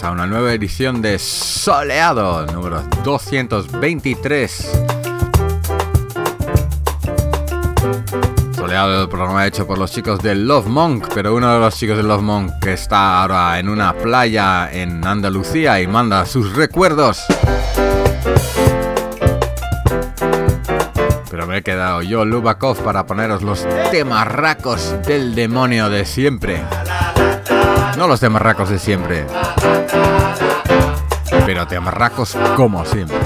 a una nueva edición de Soleado, número 223. Soleado, el programa hecho por los chicos de Love Monk, pero uno de los chicos de Love Monk que está ahora en una playa en Andalucía y manda sus recuerdos. Pero me he quedado yo, Lubakov, para poneros los temarracos del demonio de siempre. No los temarracos de siempre. Pero temarracos como siempre.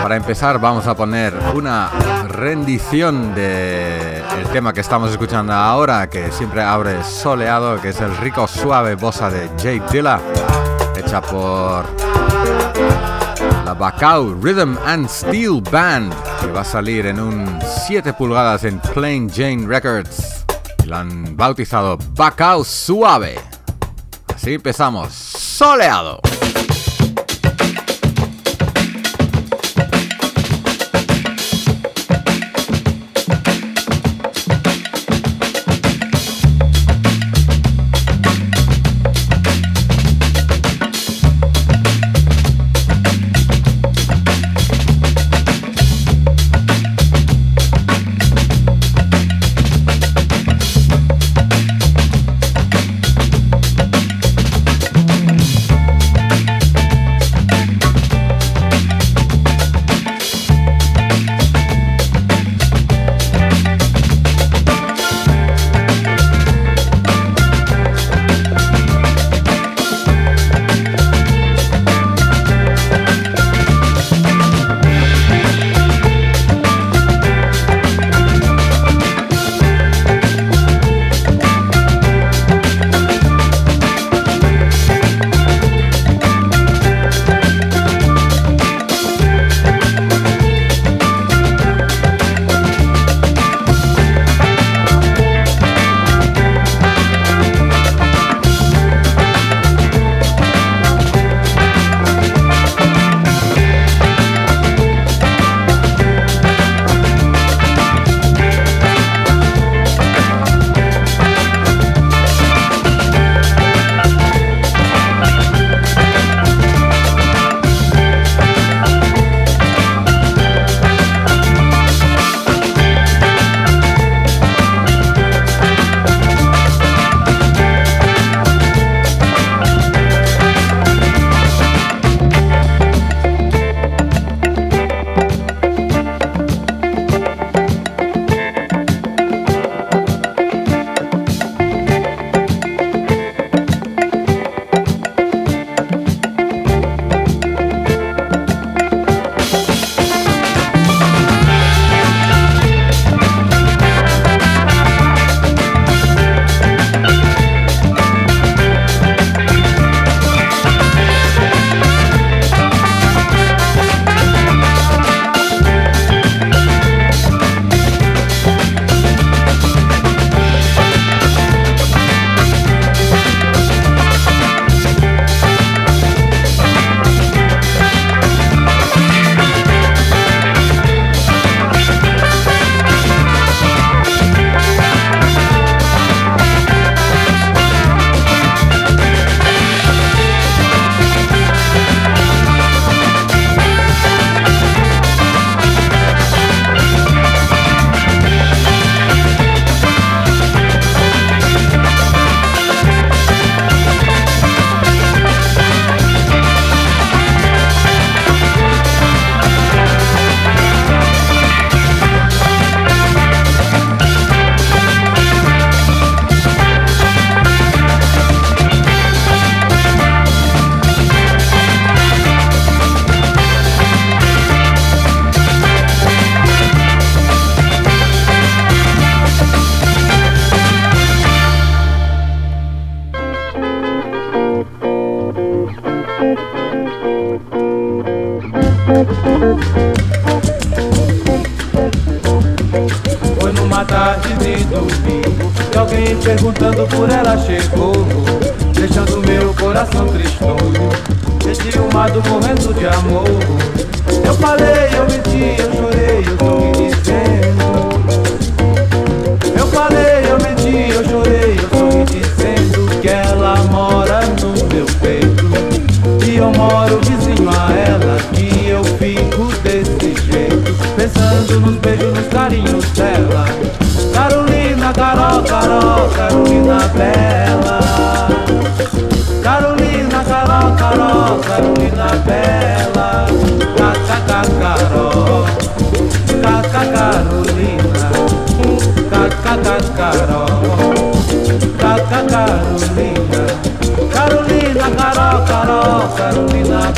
Para empezar vamos a poner una rendición de el tema que estamos escuchando ahora, que siempre abre soleado, que es el rico suave bossa de Jay Dilla, hecha por la Bacau Rhythm and Steel Band, que va a salir en un 7 pulgadas en Plain Jane Records. La han bautizado Bacao Suave. Así empezamos. Soleado.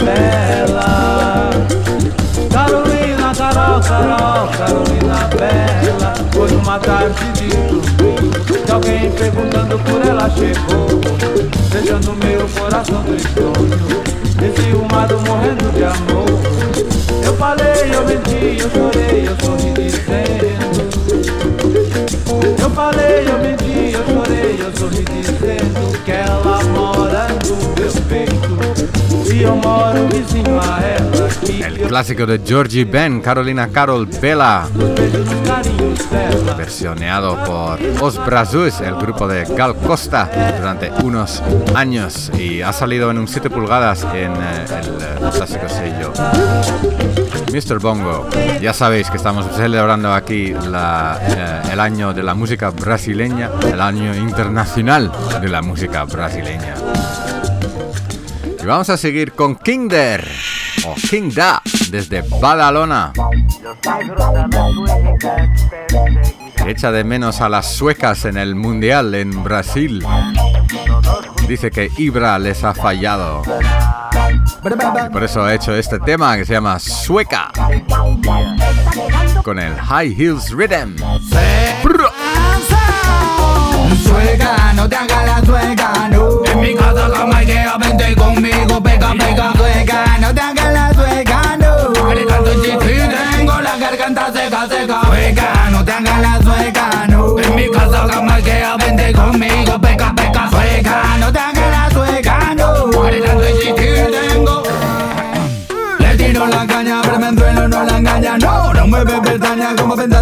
Bela. Carolina, Carol, Carol, Carolina Bela. Foi numa tarde de domingo que alguém perguntando por ela chegou, deixando meu coração tristonho, enciumado, morrendo de amor. Eu falei, eu menti, eu chorei, eu sorri dizendo. Eu falei, eu menti, eu chorei, eu sorri dizendo que ela mora no meu peito. El clásico de Georgie Ben, Carolina Carol Bella. Versioneado por Os Brazus, el grupo de Gal Costa, durante unos años. Y ha salido en un 7 pulgadas en eh, el eh, clásico sello. Mr. Bongo, ya sabéis que estamos celebrando aquí la, eh, el año de la música brasileña, el año internacional de la música brasileña. Y vamos a seguir con Kinder o King Da desde Badalona. Echa de menos a las suecas en el mundial en Brasil. Dice que Ibra les ha fallado. Y por eso ha hecho este tema que se llama Sueca. Con el High Heels Rhythm. Sueca, no te hagas la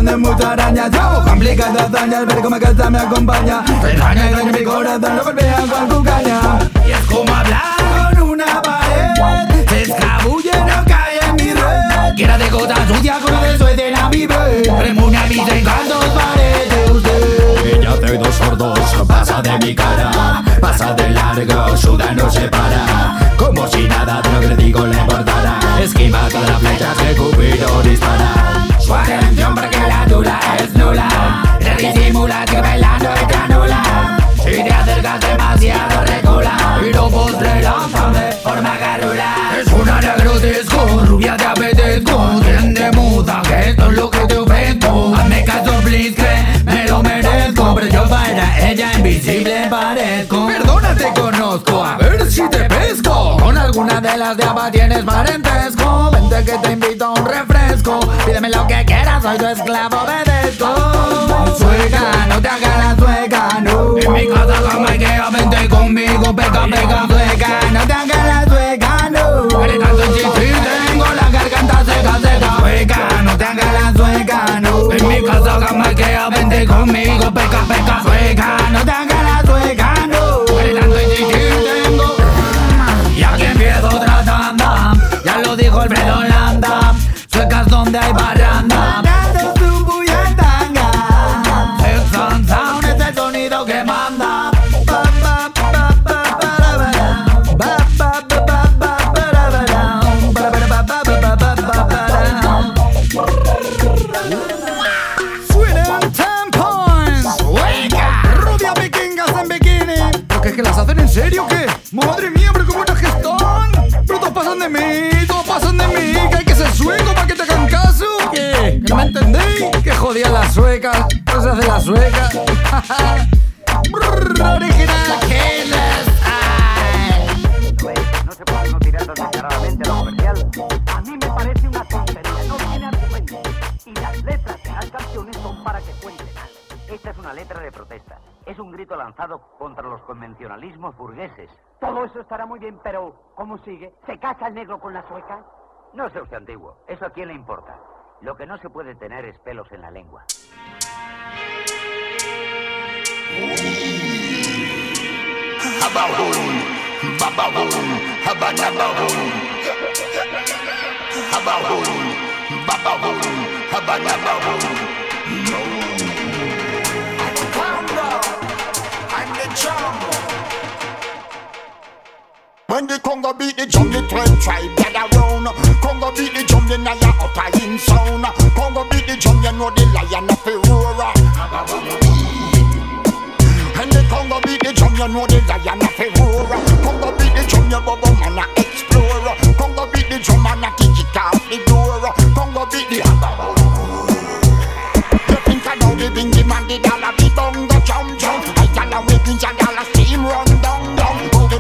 como en muchas arañas Yo, complica de hazañas, ver cómo casa me acompaña. Extraña, extraña mi corazón, no golpea con tu caña Y es como hablar con una pared. Se escabulle, no cae en mi red. Quiera de gotas sucias con el suerte la vive. Remuna mis encantos, parece usted. Ella te dos sordos, pasa de mi cara. Pasa de largo, suda no se para. Como si nada de lo que digo le importara Esquiva todas las flechas que Cupido dispara Atención porque la dura es nula. Te disimula que bailando es anula Si te acercas demasiado recula Y no postre lanzan de forma garrula Es una negrotesco, rubia te apetezco. Tiende muda, que esto es lo que te ofrezco. Hazme caso, please, que me lo merezco. Pero yo para ella invisible parezco. Perdona, te conozco, a ver si te pesco. Con alguna de las de tienes parentesco soy tu esclavo, obedezco. Sueca, no te hagas la sueca, no. En mi casa la maquea, vente conmigo, pega, pega Sueca, no te hagas la sueca, no. Gritando insistir, tengo la garganta seca, seca. Sueca, no te hagas la sueca, no. En mi casa la maquea, vente conmigo, pega, pega Sueca, no te hagas la sueca, no. Gritando insistir, tengo. Y aquí empiezo otra tanda Ya lo dijo Alfredo Landa. Suecas donde hay baranda Sueca. Brrr, original Killers. No se puede no tirar tan descaradamente lo comercial. A mí me parece una tontería, no tiene argumento. Y las letras de las canciones son para que cuenten. Esta es una letra de protesta. Es un grito lanzado contra los convencionalismos burgueses. Todo eso estará muy bien, pero ¿cómo sigue? ¿Se casa el negro con la sueca? No sea usted antiguo. ¿Eso a quién le importa? Lo que no se puede tener es pelos en la lengua. When the Congo beat the drum, the twelve tribe gather round. Congo beat the drum, know you upper in sound. Congo beat the drum, you know the lion of the roar. And the Congo beat the drum, you know the lion of a roar. Congo beat the drum, you bubble man a explore. Congo beat the drum and a kick it off the door. Congo beat the You think I know the bingy man, the dollar, the Congo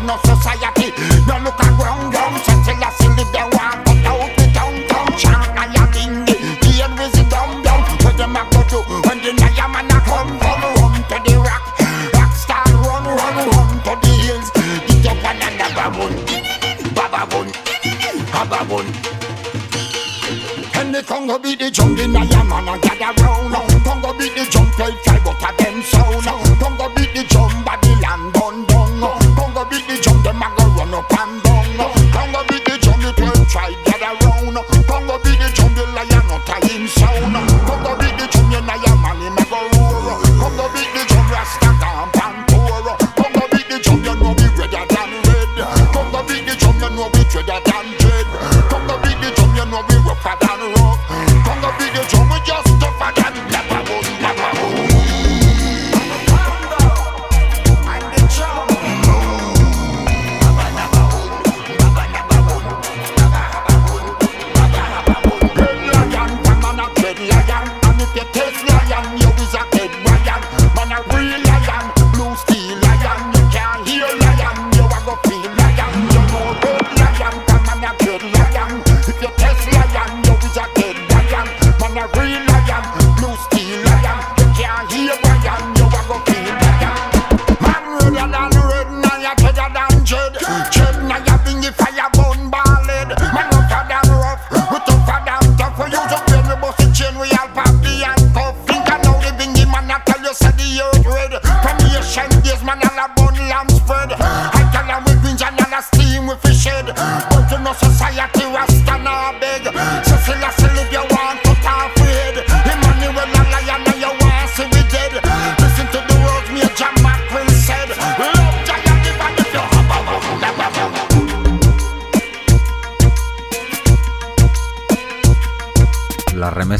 no society. No look around, young, so tell us to live their one, but out the downtown. Shank and your dingy, the end with the dumb down. What them a go to, when the Naya man a come, run, run to the rock. Rockstar, run, run, run to the hills. Get up and a bababun, bababun, bababun. And the Congo beat the jungle, Naya man a gather round. Congo beat the jungle, try but them sound. Congo beat the drum, Babylon, dun, dun down. Congo beat the drum, them a go run up and down. Congo beat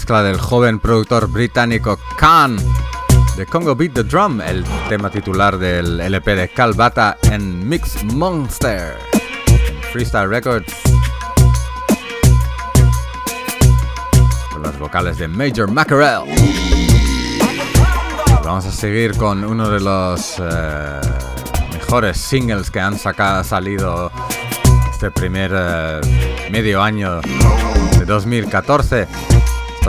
mezcla del joven productor británico Khan de Congo Beat the Drum, el tema titular del LP de Calbata en Mix Monster, en Freestyle Records, con los vocales de Major Mackerel. Vamos a seguir con uno de los eh, mejores singles que han sacado, salido este primer eh, medio año de 2014.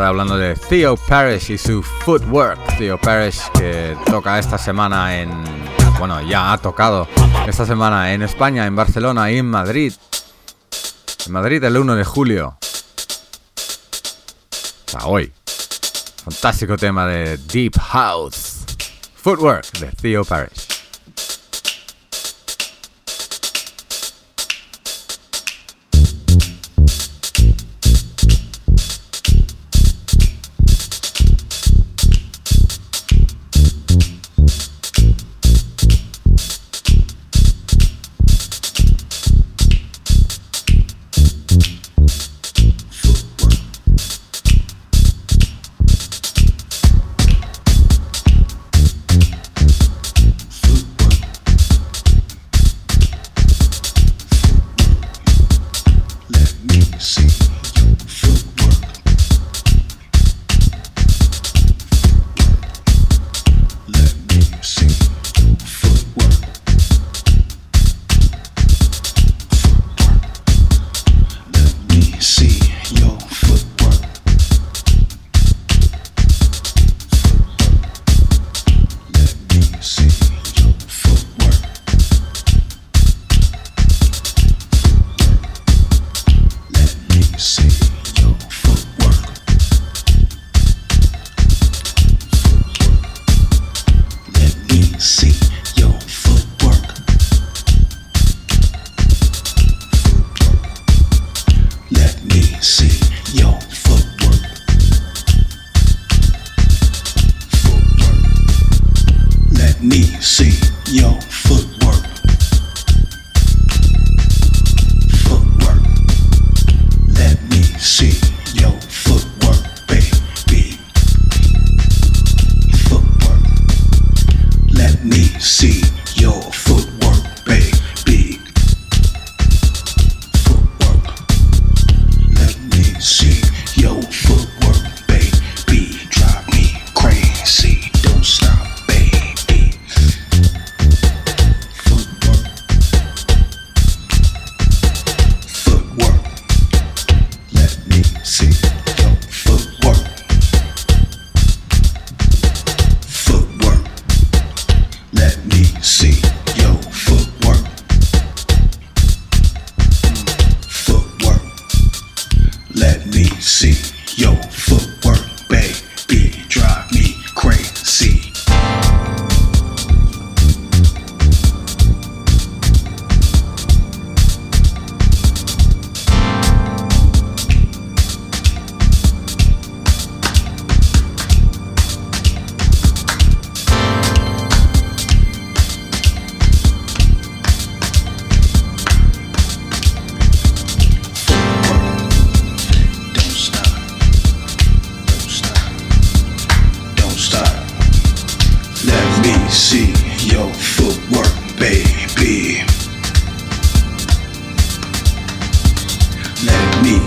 Hablando de Theo Parrish y su Footwork. Theo Parrish que toca esta semana en. Bueno, ya ha tocado esta semana en España, en Barcelona y en Madrid. En Madrid el 1 de julio. Hasta hoy. Fantástico tema de Deep House. Footwork de Theo Parrish.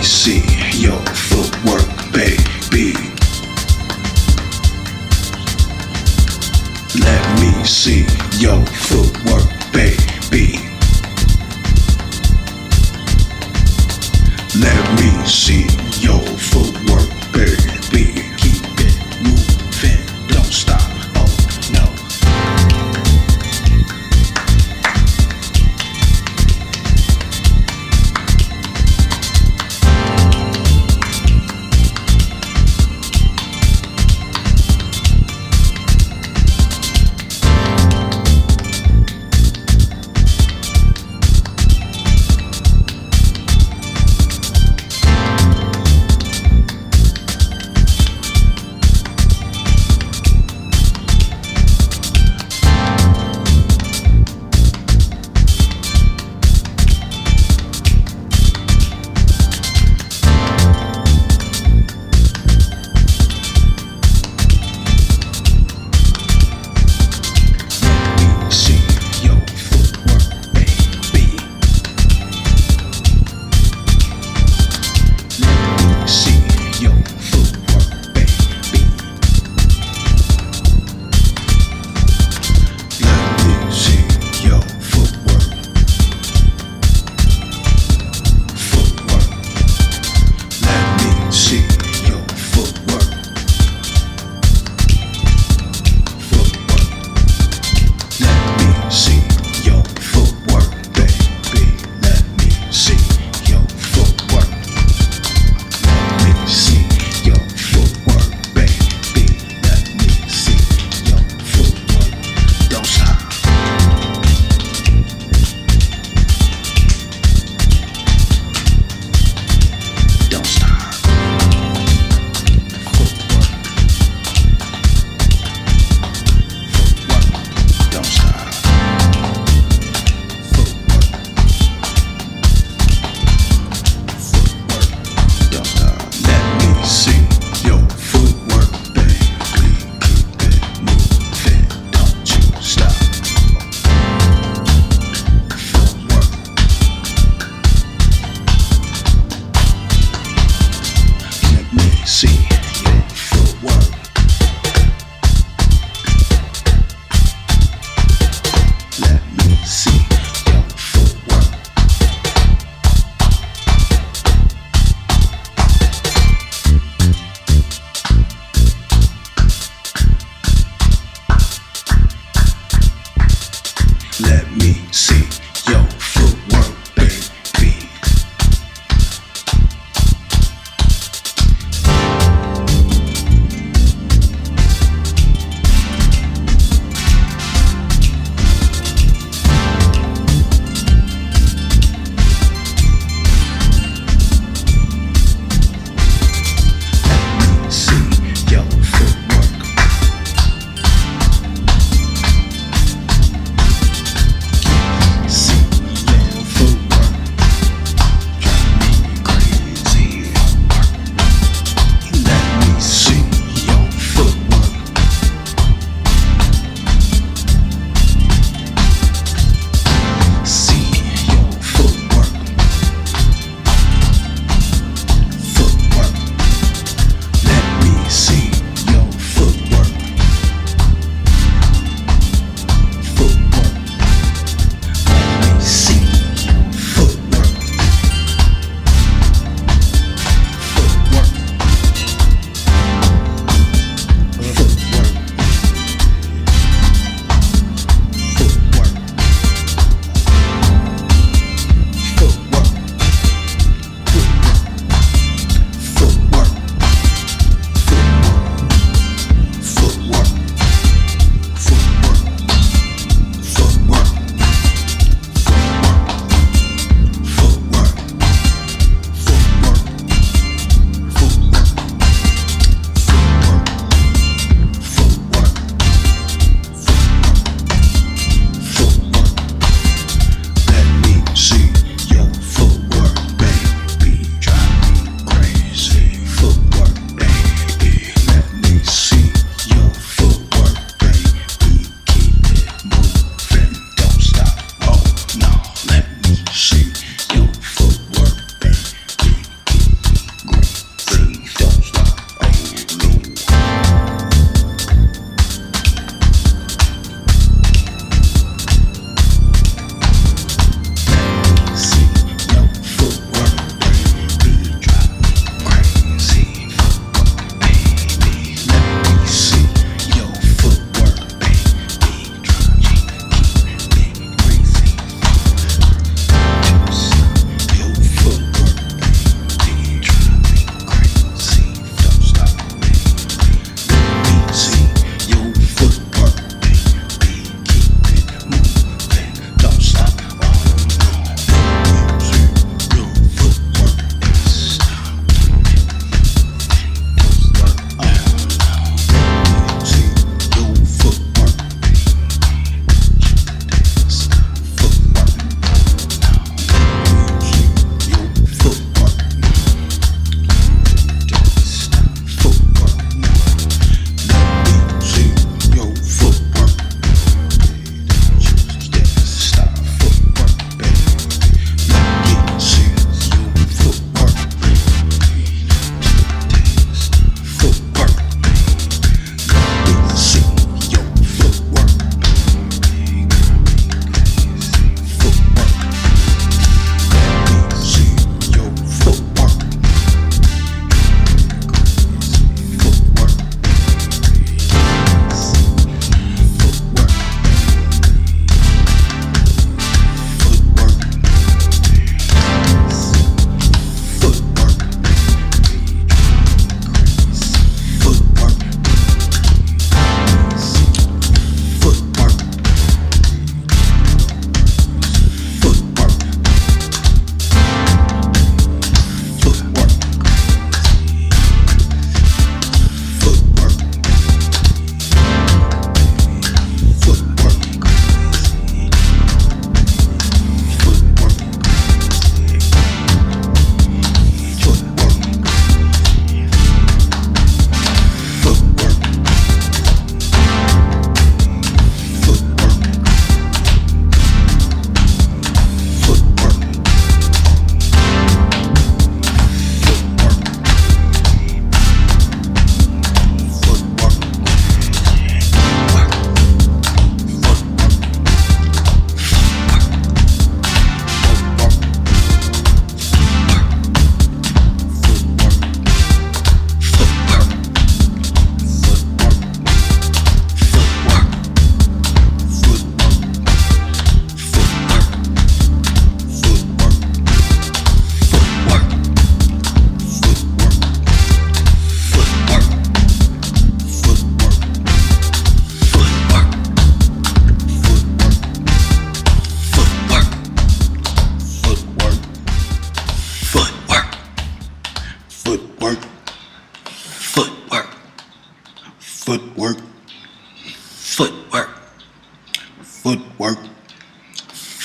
See your footwork, baby. Let me see your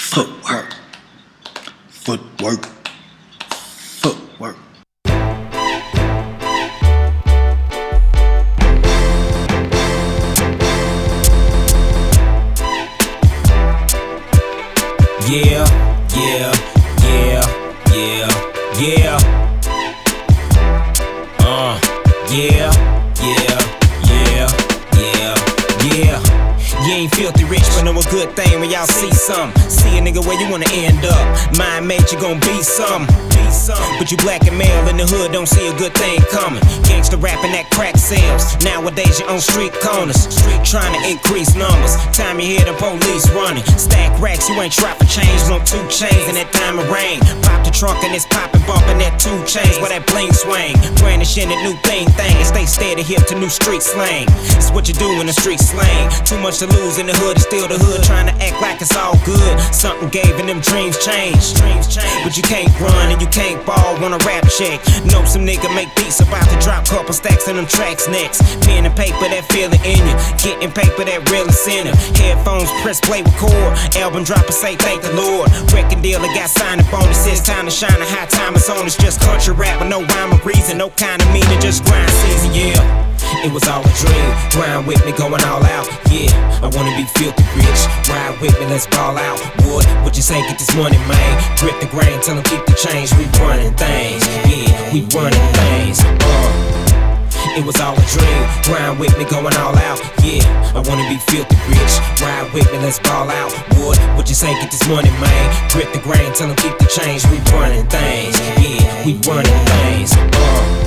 footwork, footwork, footwork. Made you gon' be some. But you black and male in the hood don't see a good thing coming. Gangsta rapping that crack sales. Nowadays you on street corners. Street trying to increase numbers. Time you hear the police running. Stack racks, you ain't try for change. Want two chains in that time of rain. Pop the trunk and it's popping, bumping that two chains where that bling swing. Brandishing that new thing thing and stay steady hip to new street slang. It's what you do in the street slang. Too much to lose in the hood, still the hood. Trying to act like it's all good. Something gave and them dreams change. Dreams change. But you can't run and you can't ball on a rap check. Know some nigga make beats about to drop couple stacks in them tracks next. Pen and paper that feel it in you. Getting paper that real incentive. Headphones press play record. Album drop and say thank the Lord. Record dealer got signed up on it. Says time to shine. A high time is on. It's just country rap with no rhyme or reason. No kind of meaning, just grind season, yeah. It was all a dream. Grind with me, going all out. Yeah, I wanna be filthy rich. Ride with me, let's ball out. Wood, what you say? Get this money, man. Grip the grain, tell them keep the change. We running things. Yeah, we running things. Uh. It was all a dream. Grind with me, going all out. Yeah, I wanna be filthy rich. Ride with me, let's ball out. Wood, what you say? Get this money, man. Grip the grain, tell them keep the change. We running things. Yeah, we running things. Uh.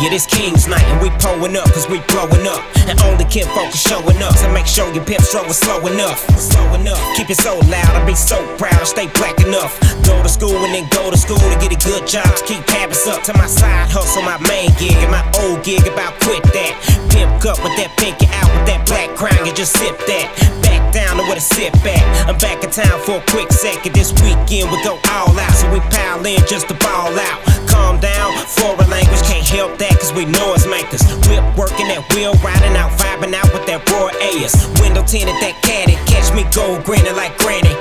Yeah, this King's night and we pulling up cause we blowing up. And only Kim focus showing up to make sure your pimp stroke is slow enough. Slow enough. Keep it so loud, I be so proud, I stay black enough. Go to school and then go to school to get a good job to keep habits up. To my side hustle, my main gig and my old gig about quit that. Pimp cup with that pinky out with that black crown, you just sip that. Back down to where the sip back. I'm back in town for a quick second. This weekend we go all out, so we pile in just to ball out. Calm down, foreign language can't help that cause we it's makers. Whip working that wheel, riding out, vibing out with that raw AS. Window tinted that caddy, catch me gold grinning like granny.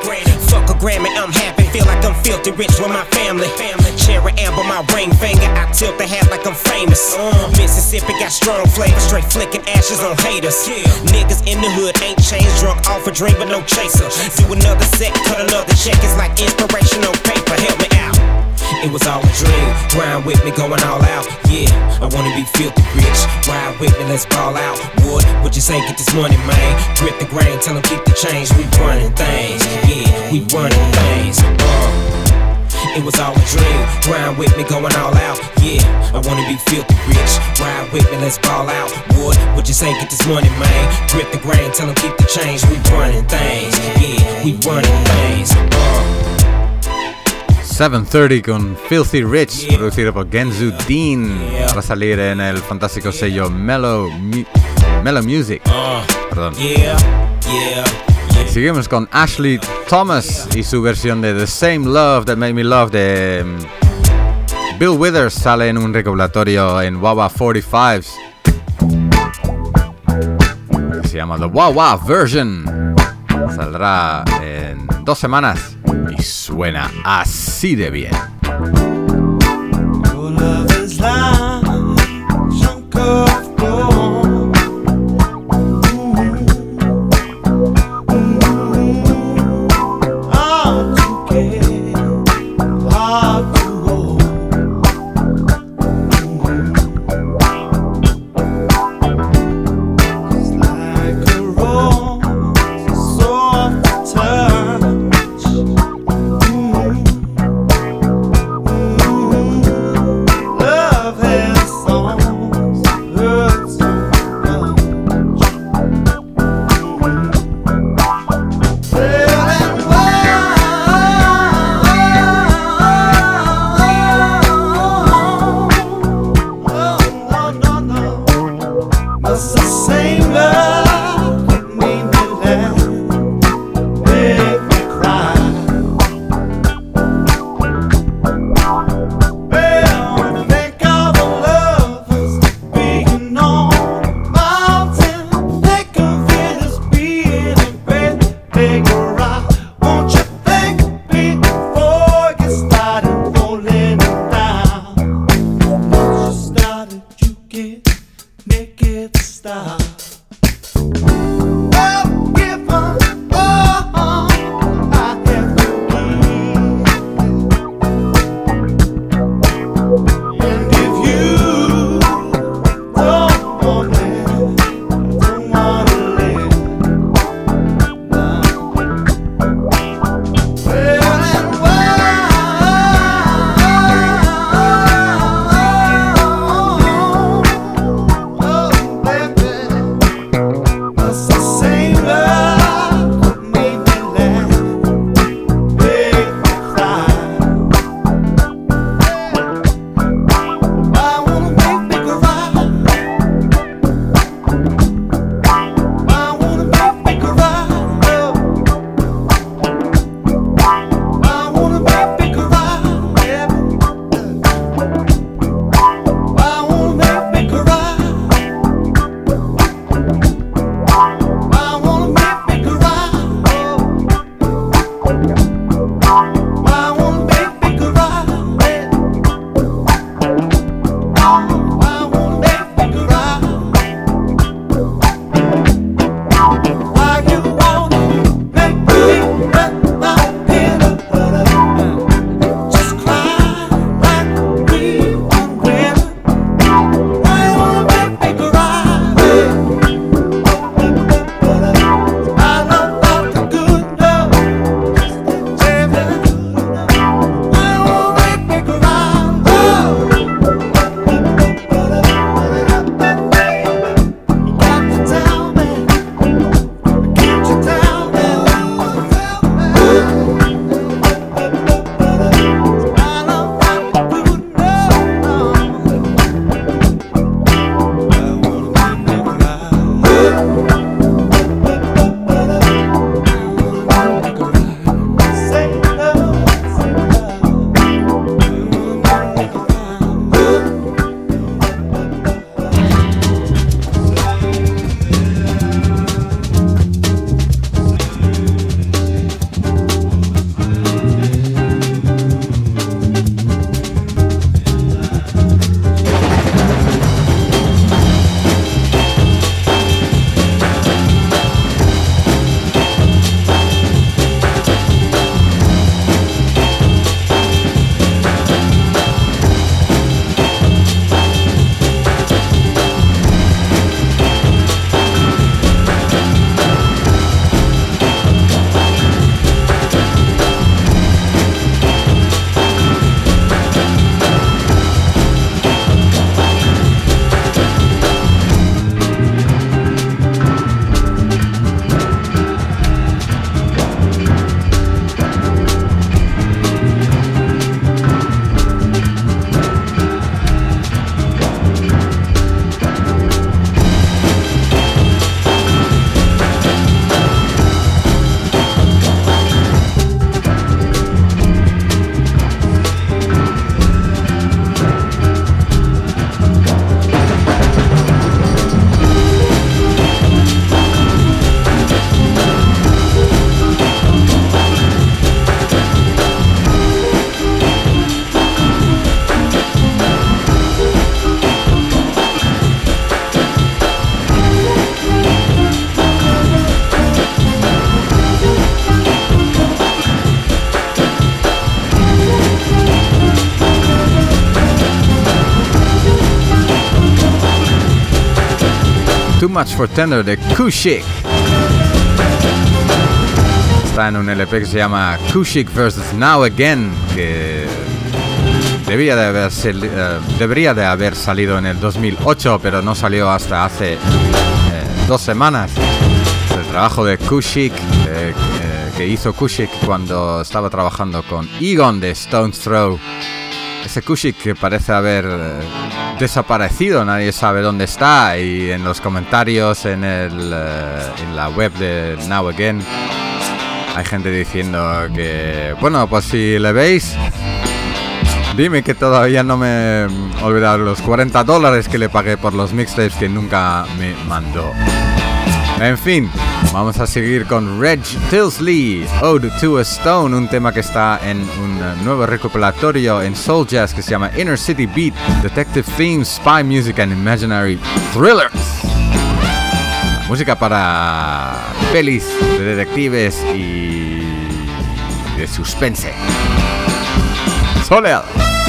Fuck a Grammy, I'm happy, feel like I'm filthy rich with my family. Cherry amber, my ring finger, I tilt the hat like I'm famous. Mississippi got strong flavor, straight flicking ashes on haters. Niggas in the hood ain't changed, drunk off a drink but no chaser. Do another set, cut another check, it's like inspiration on paper, help me out. It was all a dream. Grind with me, going all out. Yeah, I wanna be filthy rich. Ride with me, let's ball out. Wood, what you say? Get this money, man. Grip the grain, tell them keep the change. We running things. Yeah, we running things. It was all a dream. Grind with me, going all out. Yeah, I wanna be filthy rich. Ride with me, let's ball out. Wood, what you say? Get this money, man. Grip the grain, tell them keep the change. We running things. Yeah, we running things. Uh. 730 con Filthy Rich, producido por Genzu Dean, para salir en el fantástico sello Mellow, Mu- Mellow Music. Perdón. Seguimos con Ashley Thomas y su versión de The Same Love That Made Me Love de mm, Bill Withers. Sale en un recopilatorio en Wawa 45s. que Se llama The Wawa Version. Saldrá en dos semanas y suena así de bien. Much for Tender de Kushik. Está en un LP que se llama Kushik vs. Now Again, que debía de haber eh, salido en el 2008, pero no salió hasta hace eh, dos semanas. El trabajo de Kushik, eh, que hizo Kushik cuando estaba trabajando con Egon de Stone's Throw. Ese Kushik que parece haber eh, desaparecido, nadie sabe dónde está. Y en los comentarios en, el, eh, en la web de Now Again hay gente diciendo que, bueno, pues si le veis, dime que todavía no me he olvidado los 40 dólares que le pagué por los mixtapes que nunca me mandó. En fin, vamos a seguir con Reg Tilsley, Ode to a Stone, un tema que está en un nuevo recopilatorio en Soul Jazz que se llama Inner City Beat, Detective Themes, Spy Music and Imaginary Thrillers. Música para pelis de detectives y de suspense. Soleado.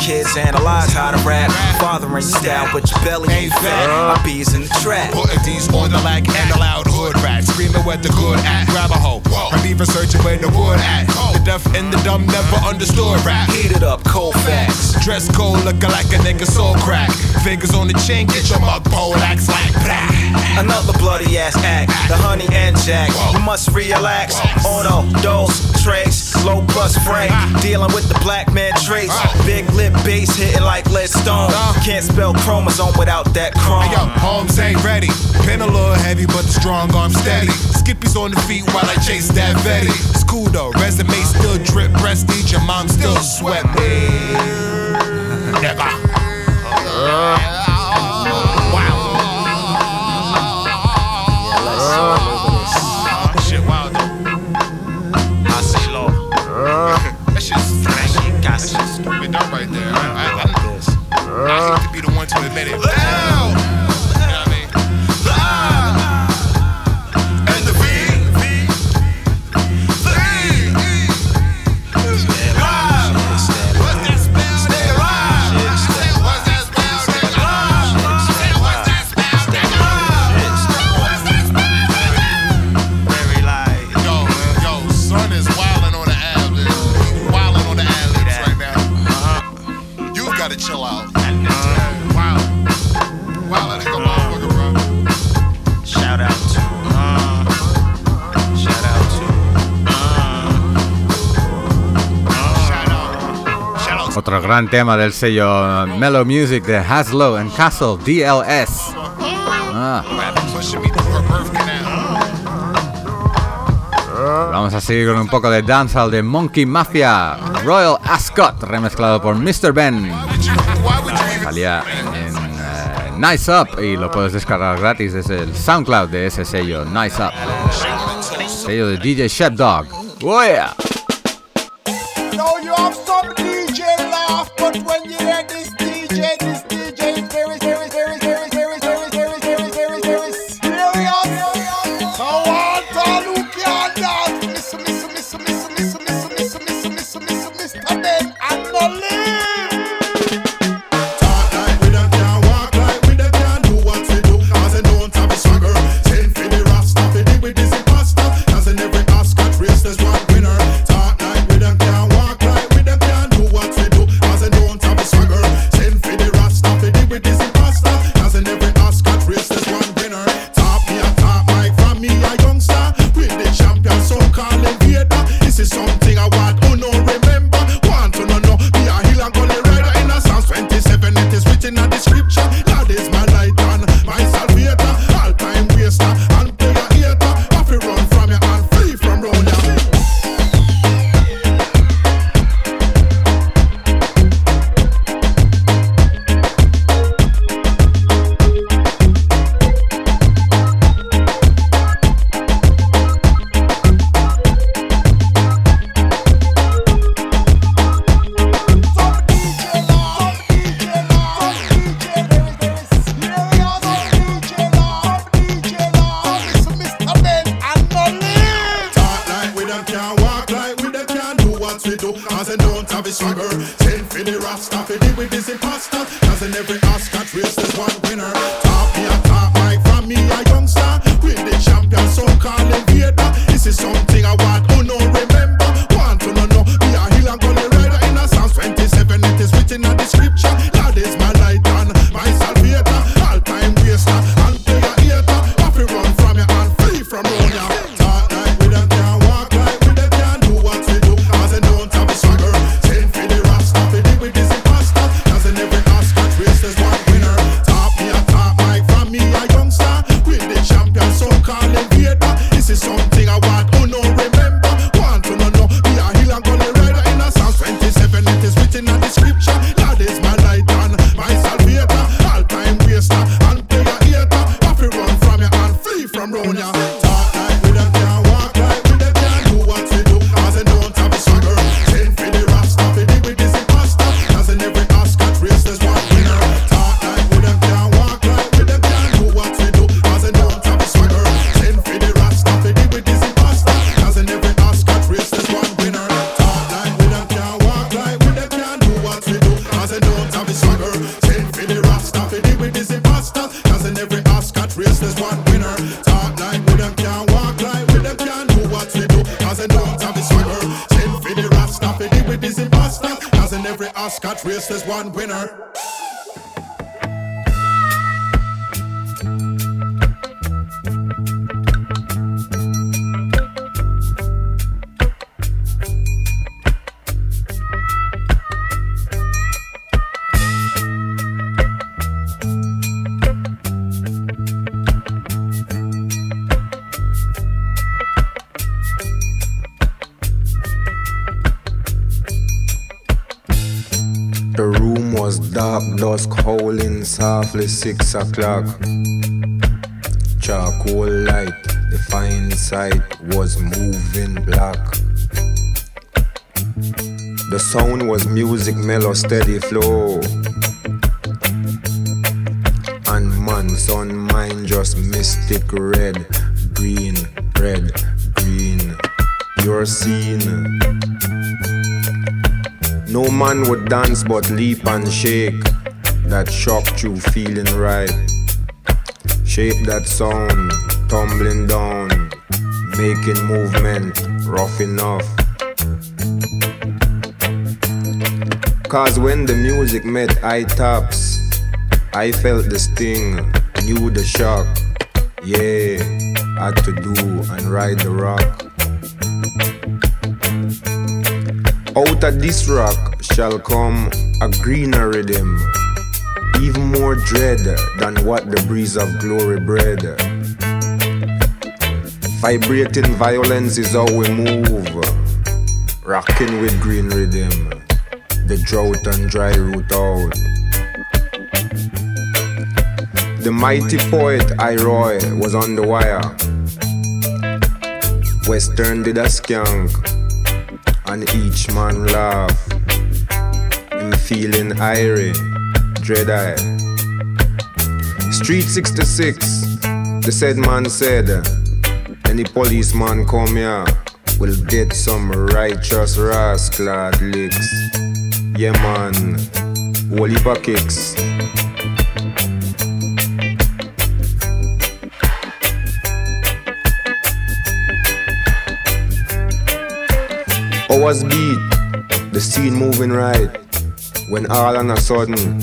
Kids analyze how to rap. Fathering style, but your belly ain't fat. My bees in the trap. Putting these on the lack and the loud hood rat. Screaming where the good at. Grab a hoe. I'm even searching where the wood at. The deaf and the dumb never understood rap. Heat it up, cold facts. Dress cold, looking like a nigga soul crack. Fingers on the chain, get your mug pole axe like. Another bloody ass act, the honey and jack. You must relax. Ono, dos, trace, low plus frame. Dealing with the black man traits. Big lip bass hitting like lead stone. Can't spell chromosome without that chrome. Hey yo, homes ain't ready. Pen a little heavy, but the strong arm steady. Skippy's on the feet while I chase that Betty. It's cool though, resume still drip prestige, your mom still sweat me. Never. Wow. gran tema del sello Mellow Music de Haslow and Castle DLS. Ah. Vamos a seguir con un poco de dancehall de Monkey Mafia, Royal Ascot, remezclado por Mr. Ben. Salía en uh, Nice Up y lo puedes descargar gratis desde el SoundCloud de ese sello, Nice Up. Sello de DJ Shep Dog. Oh yeah. roughly six o'clock. Charcoal light, the fine sight was moving black. The sound was music, mellow, steady flow. And man's on mine just mystic red, green, red, green. You're seen. No man would dance but leap and shake that shock you feeling right. Shape that sound, tumbling down, making movement rough enough. Cause when the music met eye taps, I felt the sting, knew the shock. Yeah, had to do and ride the rock. Out of this rock shall come a greener rhythm even more dread than what the breeze of glory bred. Vibrating violence is how we move, rocking with green rhythm, the drought and dry root out. The mighty poet I-Roy was on the wire. Western did a skank, and each man laugh. Him feeling irie, dread eye. Street 66, the said man said, any policeman come here will get some righteous rascal licks. Yeah man, of kicks. Hours beat, the scene moving right. When all on a sudden,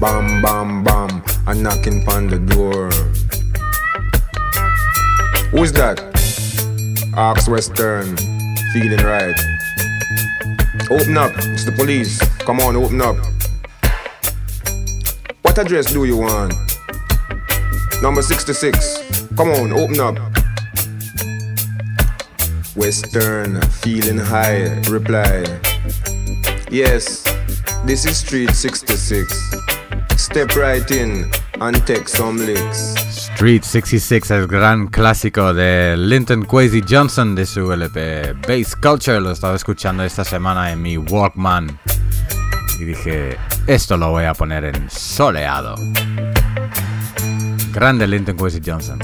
bam, bam, bam, a knocking on the door. Who's that? Ask Western, feeling right. Open up, it's the police. Come on, open up. What address do you want? Number 66. Come on, open up. Western, feeling high, reply. Yes, this is Street 66. Step right in and take some licks. Street 66, el gran clásico de Linton Kwesi Johnson de su LP Bass Culture. Lo estaba escuchando esta semana en mi Walkman. Y dije, esto lo voy a poner en soleado. Grande Linton Kwesi Johnson.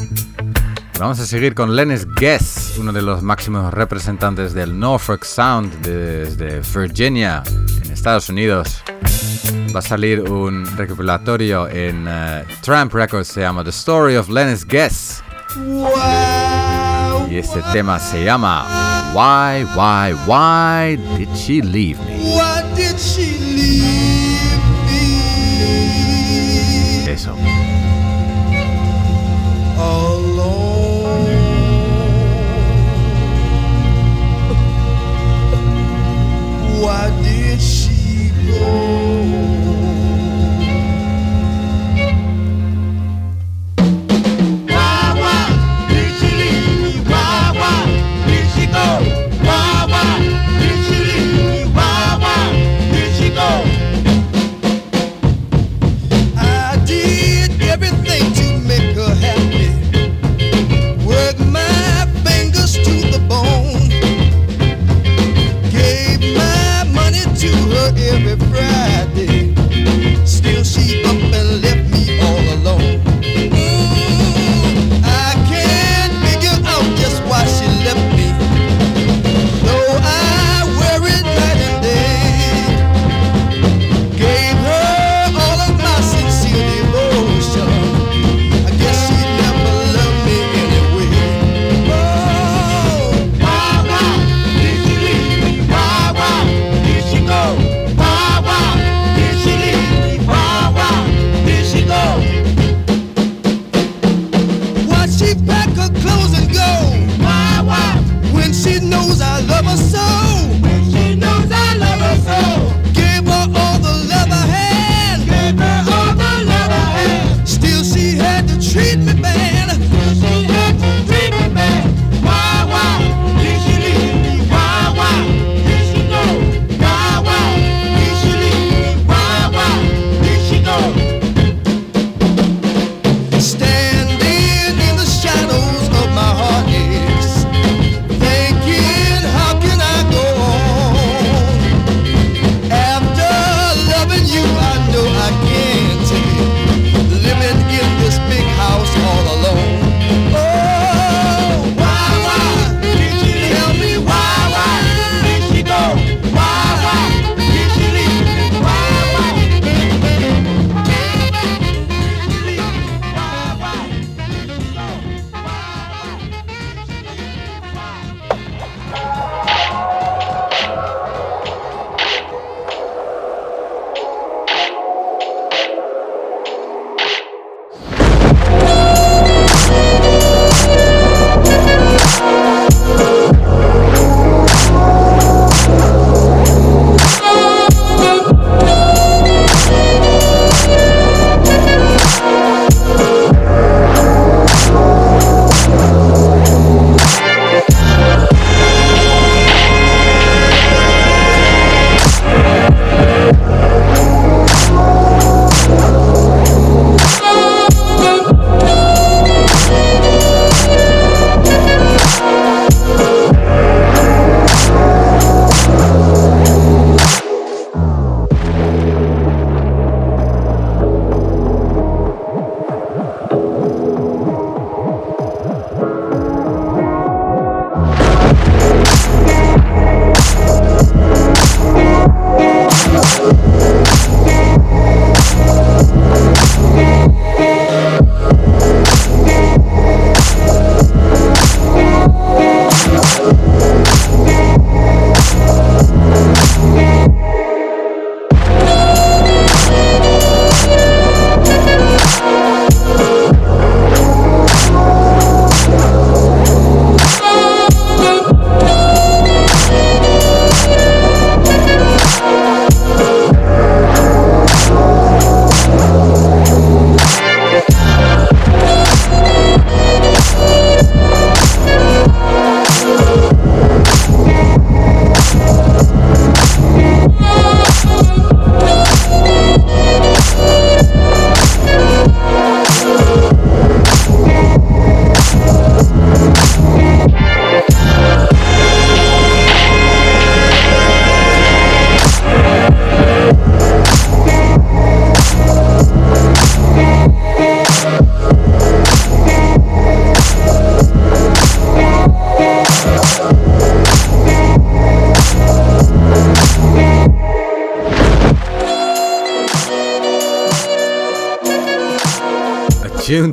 Vamos a seguir con Lennis Guess, uno de los máximos representantes del Norfolk Sound desde Virginia, en Estados Unidos. Va a salir un recopilatorio en eh, Tramp Records, se llama The Story of Lennis Guess. Y este tema se llama Why, Why, Why Did She Leave Me? Why did she leave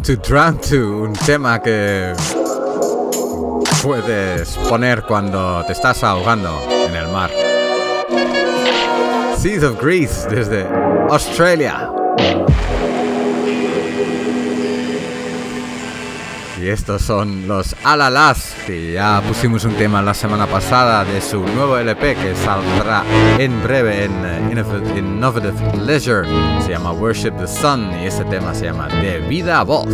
to Drown to, un tema que puedes poner cuando te estás ahogando en el mar. Seas of Greece desde Australia. Y estos son los Alalas, que ya pusimos un tema la semana pasada de su nuevo LP que saldrá en breve en eh, Innovative Leisure. Se llama Worship the Sun y este tema se llama De Vida a Voz.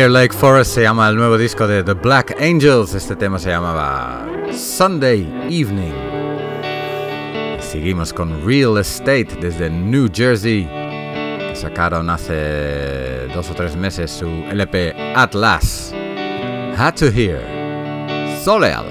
Clear Lake Forest se llama el nuevo disco de The Black Angels. Este tema se llamaba Sunday Evening. Seguimos con Real Estate desde New Jersey. Que sacaron hace dos o tres meses su LP Atlas. Had to Hear. Soleado.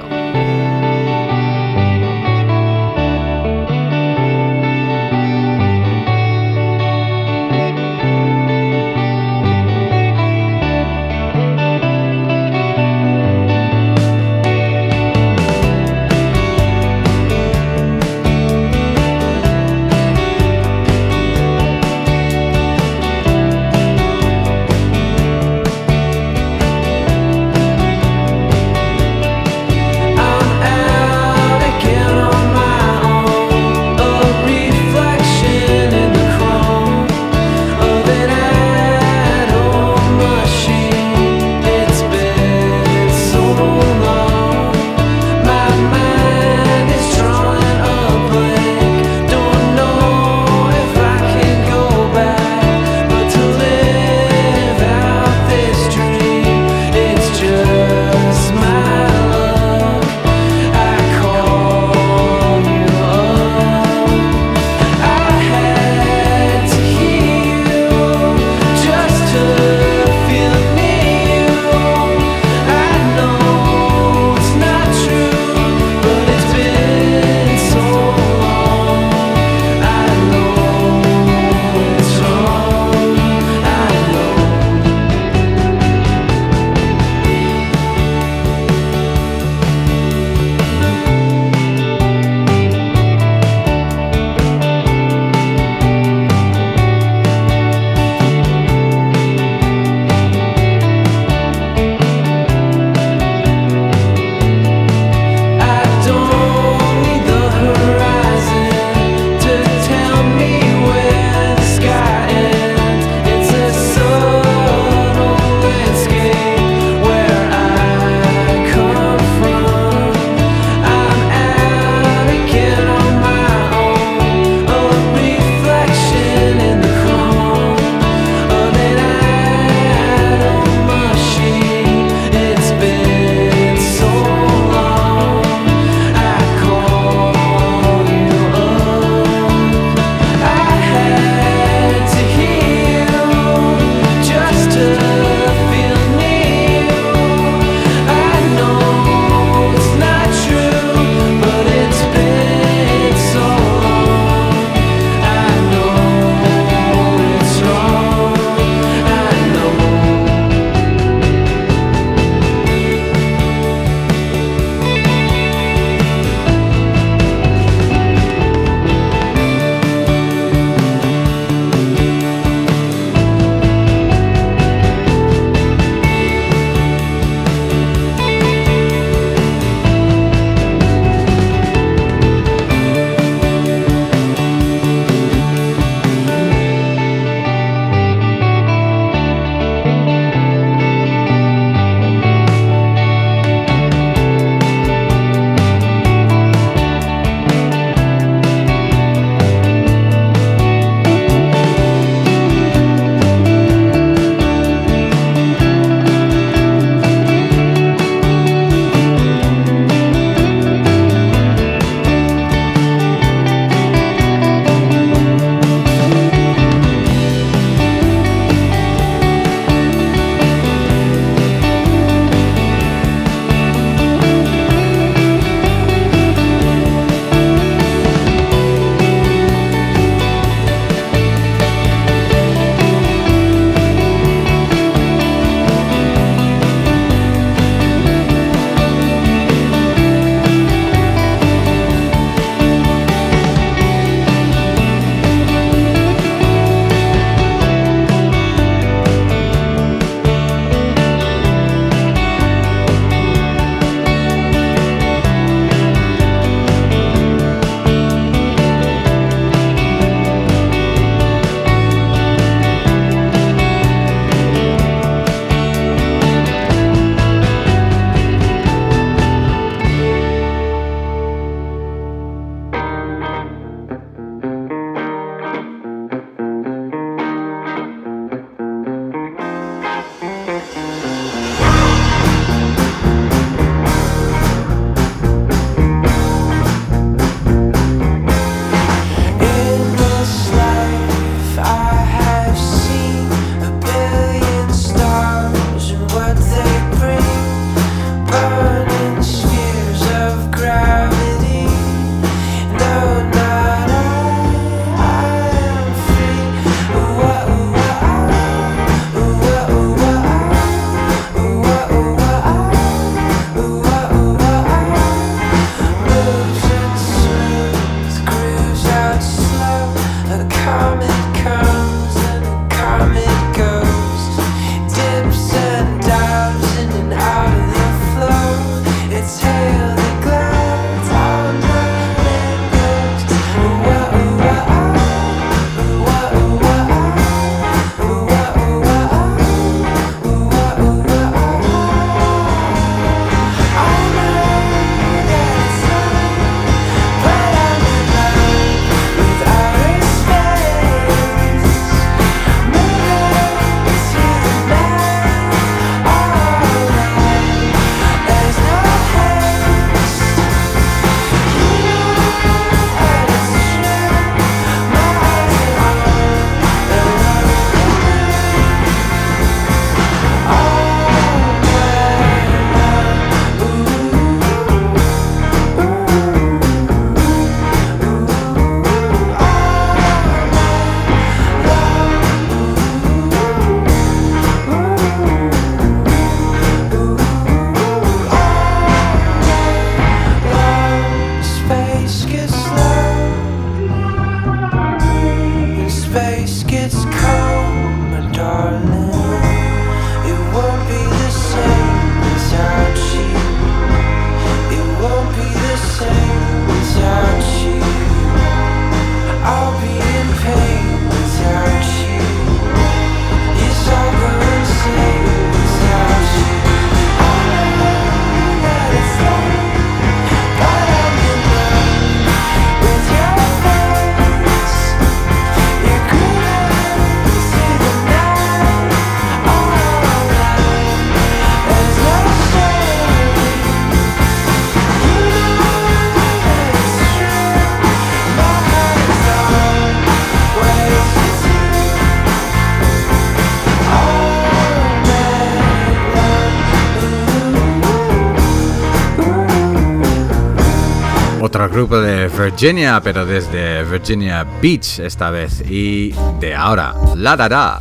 Virginia, pero desde Virginia Beach esta vez. Y de ahora, La Da Da.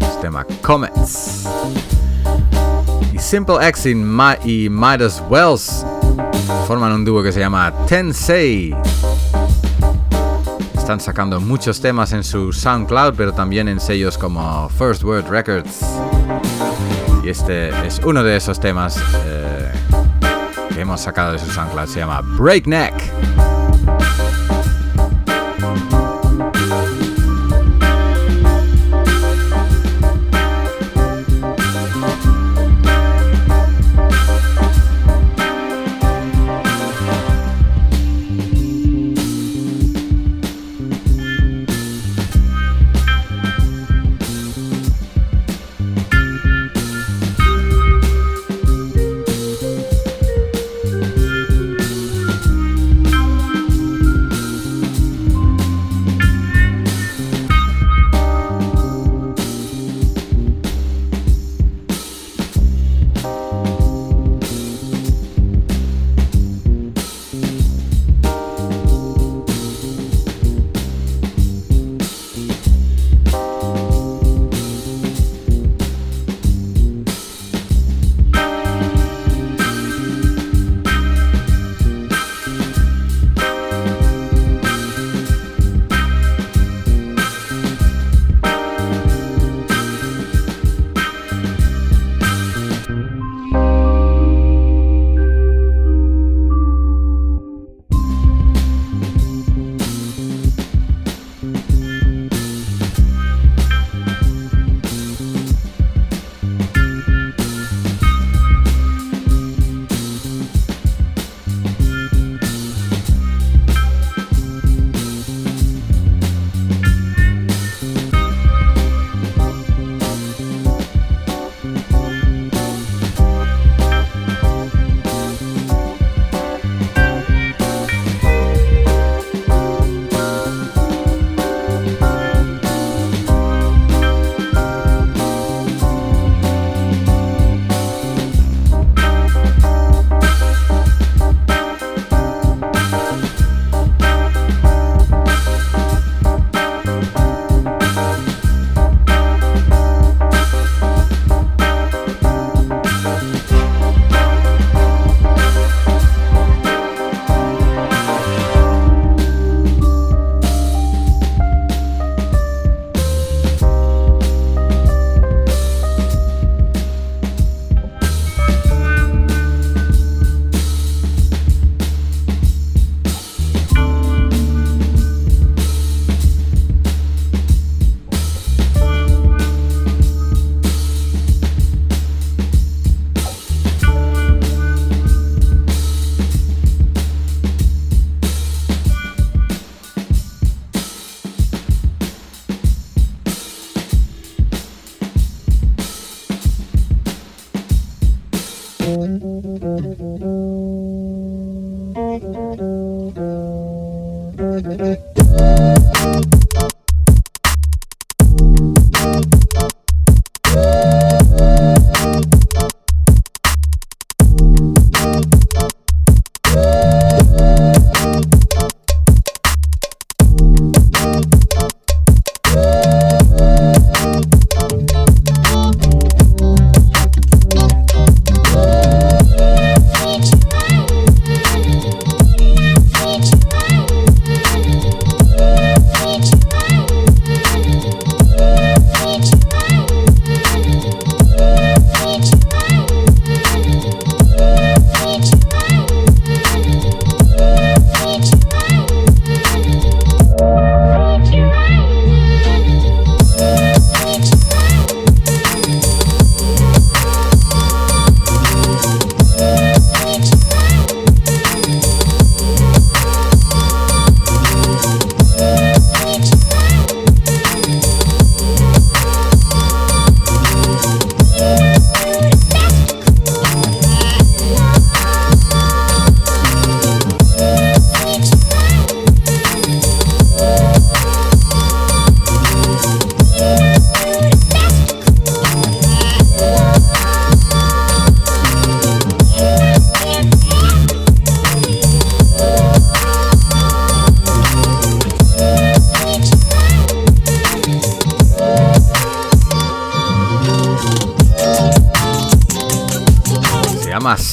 El tema Comets. Y Simple X y, Midas Wells forman un dúo que se llama Tensei. Están sacando muchos temas en su SoundCloud, pero también en sellos como First Word Records. Y este es uno de esos temas eh, que hemos sacado de su SoundCloud. Se llama Breakneck.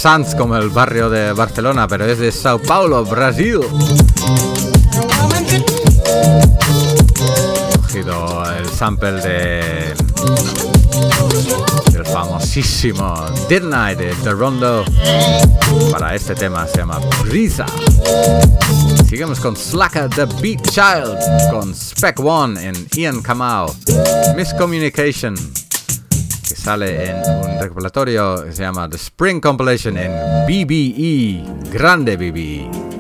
Sanz como el barrio de Barcelona, pero es de Sao Paulo, Brasil. He cogido el sample de del famosísimo Night de The Rondo para este tema se llama Brisa. Seguimos con Slacker the Beat Child con Spec One en Ian Kamau. Miscommunication sale en un recopilatorio que se llama The Spring Compilation en BBE, grande BBE.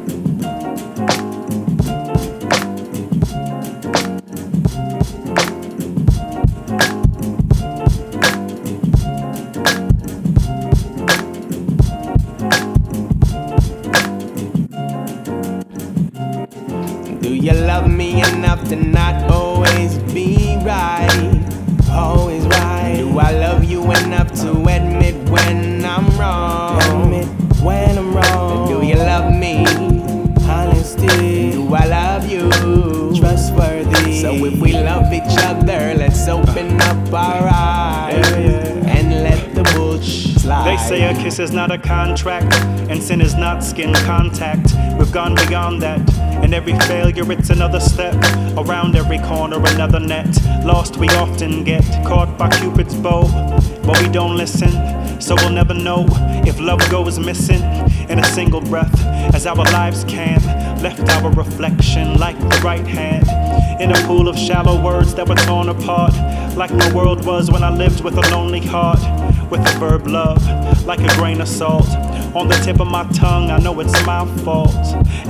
Skin contact. We've gone beyond that. In every failure, it's another step. Around every corner, another net. Lost, we often get caught by Cupid's bow, but we don't listen. So we'll never know if love goes missing in a single breath, as our lives can. Left our reflection like the right hand in a pool of shallow words that were torn apart, like my world was when I lived with a lonely heart with the verb love, like a grain of salt. On the tip of my tongue, I know it's my fault.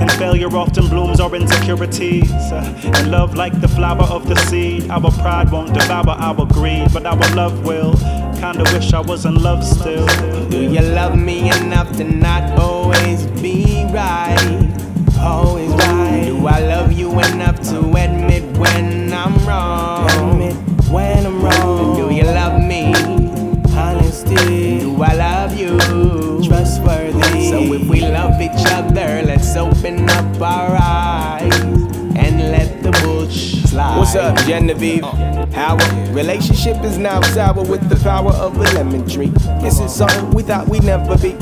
And failure often blooms our insecurities. And love, like the flower of the seed, our pride won't devour our greed, but our love will. Kinda wish I was in love still. Do you love me enough to not always be right? Always right. Do I love you enough to admit up, Genevieve? Our relationship is now sour with the power of a lemon tree. This is something we thought we'd never be.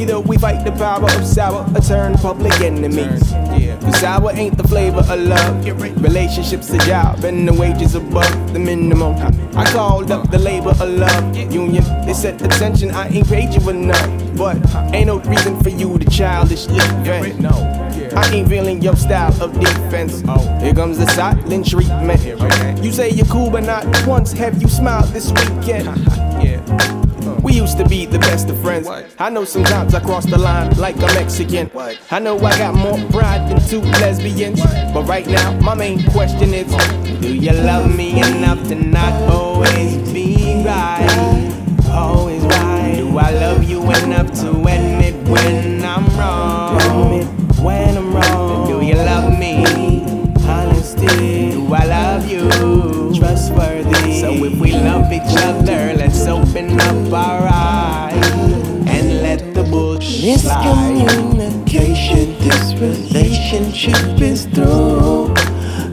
Either we fight the power of sour or turn public enemies. Cause sour ain't the flavor of love. Relationships a job and the wages above the minimum. I called up the labor of love union. They said attention, I ain't paid you enough. But ain't no reason for you to childishly vent. I ain't feeling your style of defense. Here comes the silent treatment. You say you're cool, but not once have you smiled this weekend. We used to be the best of friends. I know sometimes I cross the line like a Mexican. I know I got more pride than two lesbians. But right now, my main question is Do you love me enough to not always be right? Always right. Do I love you enough to admit when each other, let's open up our eyes and let the bullshit slide. Miscommunication, this relationship is through.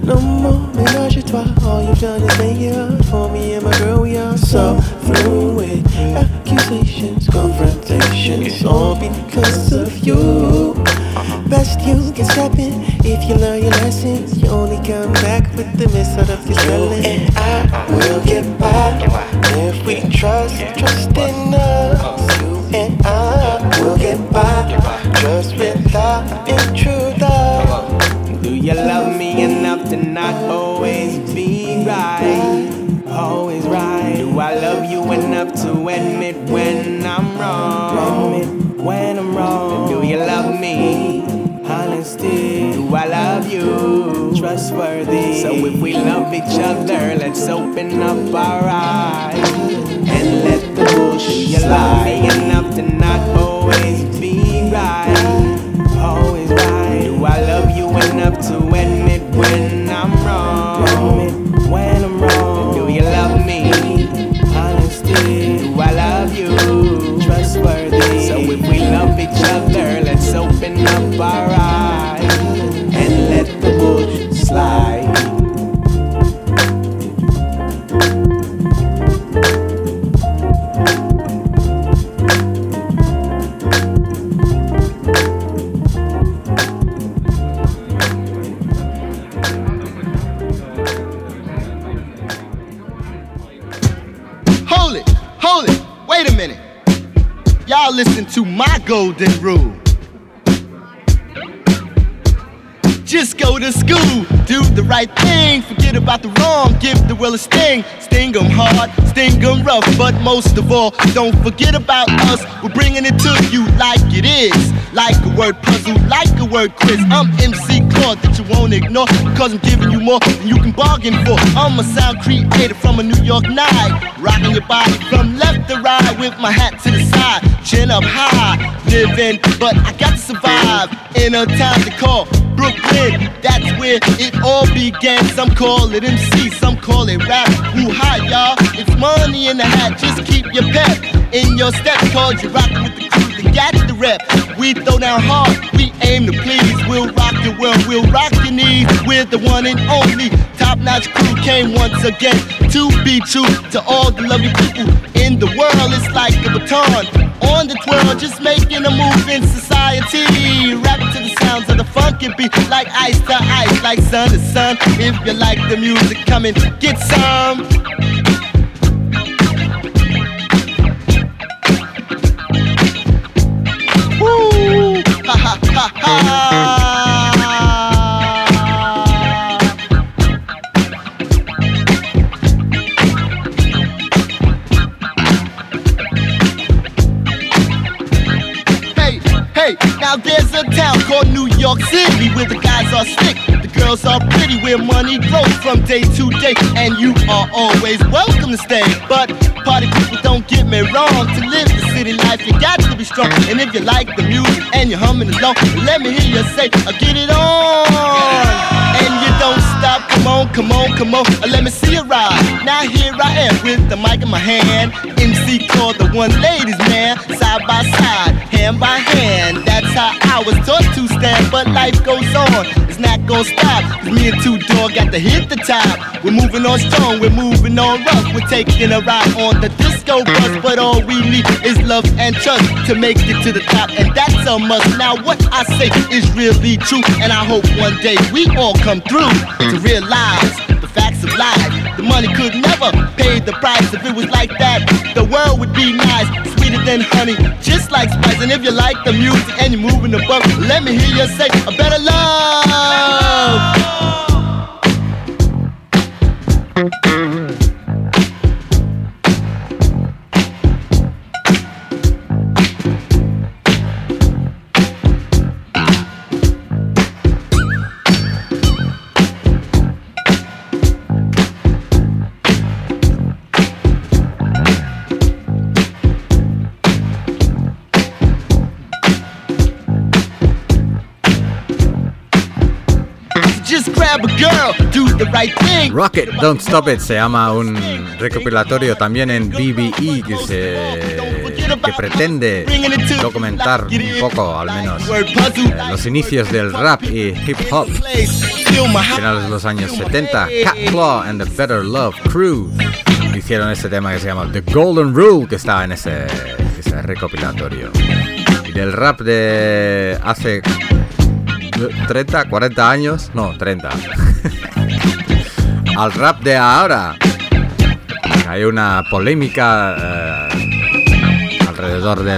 No more menage a trois. All you've done is make it hard for me and my girl. We are so through with accusations, confrontations, all because of you. Best you can step in if you learn your lessons. You only come back with the method of your spelling. And I will get by we trust, trust in us. You and I will get by just without intruder. Do you love me enough to not always be right? Always right. Do I love you enough to admit when I'm wrong? When I'm wrong. Do you love me? Honesty. Do I love you? Trustworthy. So if we love each other, let's open up our eyes bullshit slide. Enough to golden rule. Just go to school, do the right thing, forget about the wrong, give the world a sting. Sting 'em hard, sting 'em rough, but most of all, don't forget about us. We're bringing it to you like it is, like a word puzzle, like a word quiz. I'm MC Claude that you won't ignore, because I'm giving you more than you can bargain for. I'm a sound creator from a New York night, rocking your body from left to right with my hat to the side, chin up high, living, but I got to survive in a time to call. Brooklyn, that's where it all began. Some call it MC, some call it rap. Who hi, y'all? It's money in the hat. Just keep your pep in your step, cause you're rocking with the the rep. We throw down hard, we aim to please. We'll rock your world, we'll rock your knees. We're the one and only top notch crew came once again to be true to all the lovely people in the world. It's like a baton on the twirl, just making a move in society. Rapping to the sounds of the funky beat, like ice to ice, like sun to sun. If you like the music, come and get some. Ha ha York City where the guys are slick, the girls are pretty, where money grows from day to day, and you are always welcome to stay. But party people, don't get me wrong, to live the city life, you got to be strong. And if you like the music and you're humming along, let me hear you say, uh, get it on. And you don't stop, come on, come on, come on, uh, let me see you ride. Now here I am with the mic in my hand, MC called the one ladies man, side by side, hand by hand. That's how I was taught to stand, but life goes on. It's not gonna stop. 'cause me and Two Dog got to hit the top. We're moving on strong, we're moving on rough. We're taking a ride on the disco bus, but all we need is love and trust to make it to the top, and that's a must. Now what I say is really true, and I hope one day we all come through to realize the facts of life. The money could never pay the price. If it was like that, the world would be nice, sweeter than honey, just like spice. And if you like the music and you're moving above, let me hear you say a better love. Rocket Don't Stop It se llama un recopilatorio también en BBE que, se, que pretende documentar un poco, al menos, eh, los inicios del rap y hip hop. Finales de los años 70, Cat Claw and the Better Love Crew hicieron este tema que se llama The Golden Rule, que está en ese, recopilatorio. Y del rap de hace 30, 40 años, no, 30. Al rap de ahora. Hay una polémica eh, alrededor eh,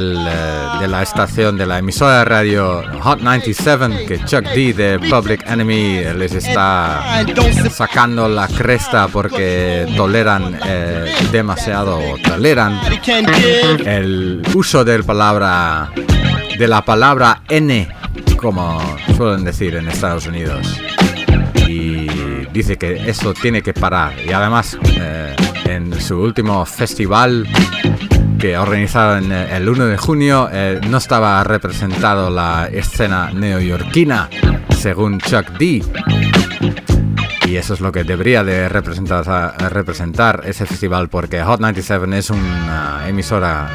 de la estación de la emisora de radio Hot 97 que Chuck D de Public Enemy les está sacando la cresta porque toleran eh, demasiado toleran el uso palabra de la palabra N como suelen decir en Estados Unidos. Dice que eso tiene que parar. Y además, eh, en su último festival que organizaron el 1 de junio, eh, no estaba representado la escena neoyorquina, según Chuck D. Y eso es lo que debería de representar, representar ese festival, porque Hot 97 es una emisora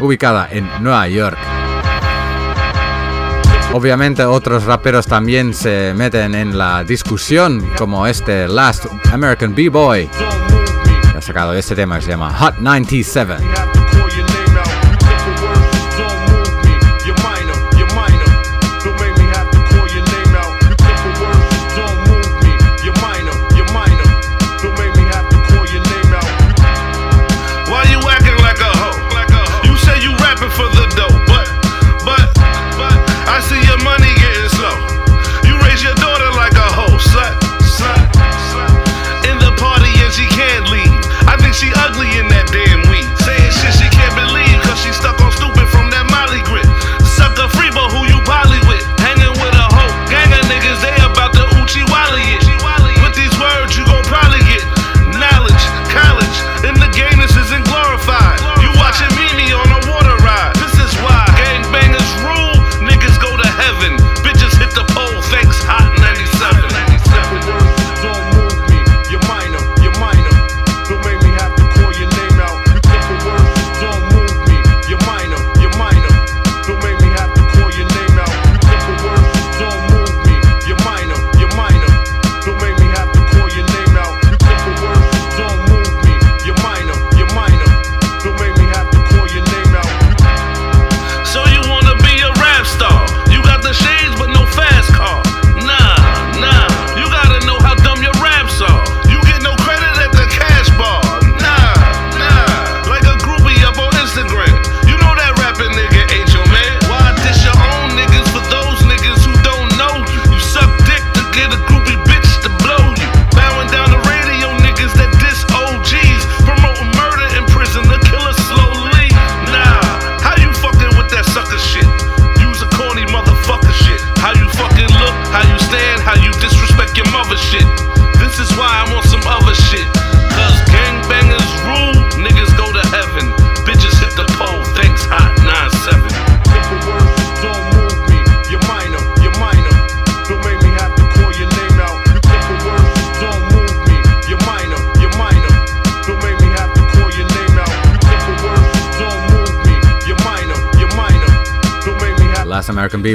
ubicada en Nueva York. Obviamente otros raperos también se meten en la discusión, como este Last American B-Boy, que ha sacado este tema que se llama Hot 97.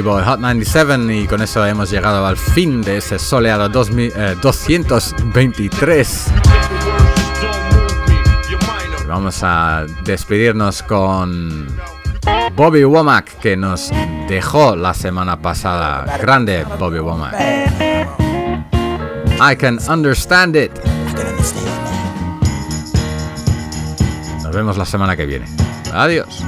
Hot 97 y con eso hemos llegado al fin de ese soleado 2000, eh, 223. Vamos a despedirnos con Bobby Womack que nos dejó la semana pasada. Grande Bobby Womack. I can understand it. Nos vemos la semana que viene. Adiós.